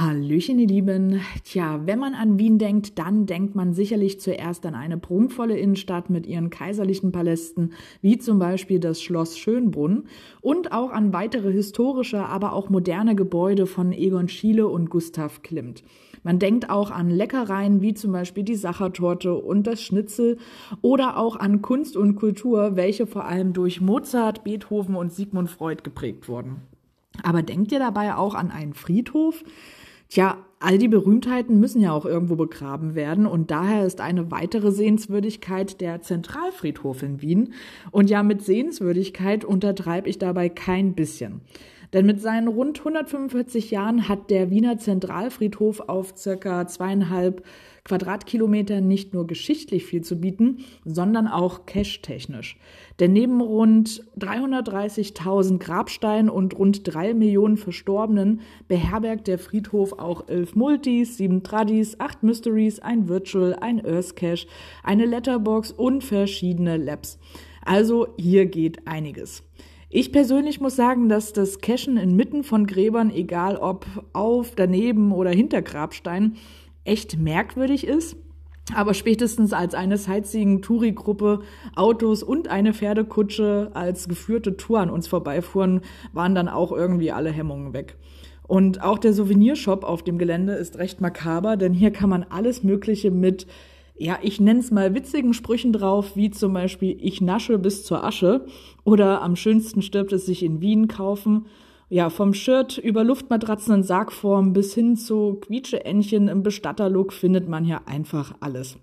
Hallöchen, ihr Lieben. Tja, wenn man an Wien denkt, dann denkt man sicherlich zuerst an eine prunkvolle Innenstadt mit ihren kaiserlichen Palästen, wie zum Beispiel das Schloss Schönbrunn, und auch an weitere historische, aber auch moderne Gebäude von Egon Schiele und Gustav Klimt. Man denkt auch an Leckereien wie zum Beispiel die Sachertorte und das Schnitzel oder auch an Kunst und Kultur, welche vor allem durch Mozart, Beethoven und Sigmund Freud geprägt wurden. Aber denkt ihr dabei auch an einen Friedhof? Tja, all die Berühmtheiten müssen ja auch irgendwo begraben werden und daher ist eine weitere Sehenswürdigkeit der Zentralfriedhof in Wien. Und ja, mit Sehenswürdigkeit untertreibe ich dabei kein bisschen. Denn mit seinen rund 145 Jahren hat der Wiener Zentralfriedhof auf circa zweieinhalb Quadratkilometer nicht nur geschichtlich viel zu bieten, sondern auch cash-technisch. Denn neben rund 330.000 Grabsteinen und rund drei Millionen Verstorbenen beherbergt der Friedhof auch elf Multis, sieben Tradis, acht Mysteries, ein Virtual, ein Earth Cache, eine Letterbox und verschiedene Labs. Also hier geht einiges. Ich persönlich muss sagen, dass das Cashen inmitten von Gräbern, egal ob auf, daneben oder hinter Grabsteinen, echt merkwürdig ist. Aber spätestens als eine Sightseeing-Touri-Gruppe Autos und eine Pferdekutsche als geführte Tour an uns vorbeifuhren, waren dann auch irgendwie alle Hemmungen weg. Und auch der Souvenirshop auf dem Gelände ist recht makaber, denn hier kann man alles Mögliche mit ja, ich nenne es mal witzigen Sprüchen drauf, wie zum Beispiel ich nasche bis zur Asche oder am schönsten stirbt es sich in Wien kaufen. Ja, vom Shirt über Luftmatratzen in Sargform bis hin zu Quietscheentchen im Bestatterlook findet man hier einfach alles.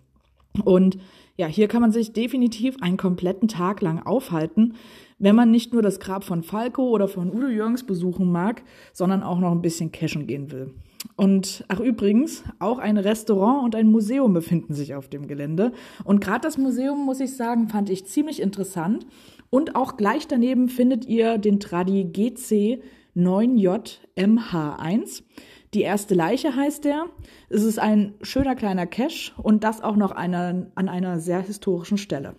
Und ja, hier kann man sich definitiv einen kompletten Tag lang aufhalten, wenn man nicht nur das Grab von Falco oder von Udo Jürgens besuchen mag, sondern auch noch ein bisschen cashen gehen will. Und ach übrigens, auch ein Restaurant und ein Museum befinden sich auf dem Gelände. Und gerade das Museum, muss ich sagen, fand ich ziemlich interessant. Und auch gleich daneben findet ihr den Tradi GC 9JMH1. Die erste Leiche heißt der. Es ist ein schöner kleiner Cache und das auch noch eine, an einer sehr historischen Stelle.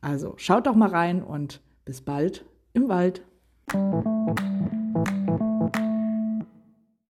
Also schaut doch mal rein und bis bald im Wald.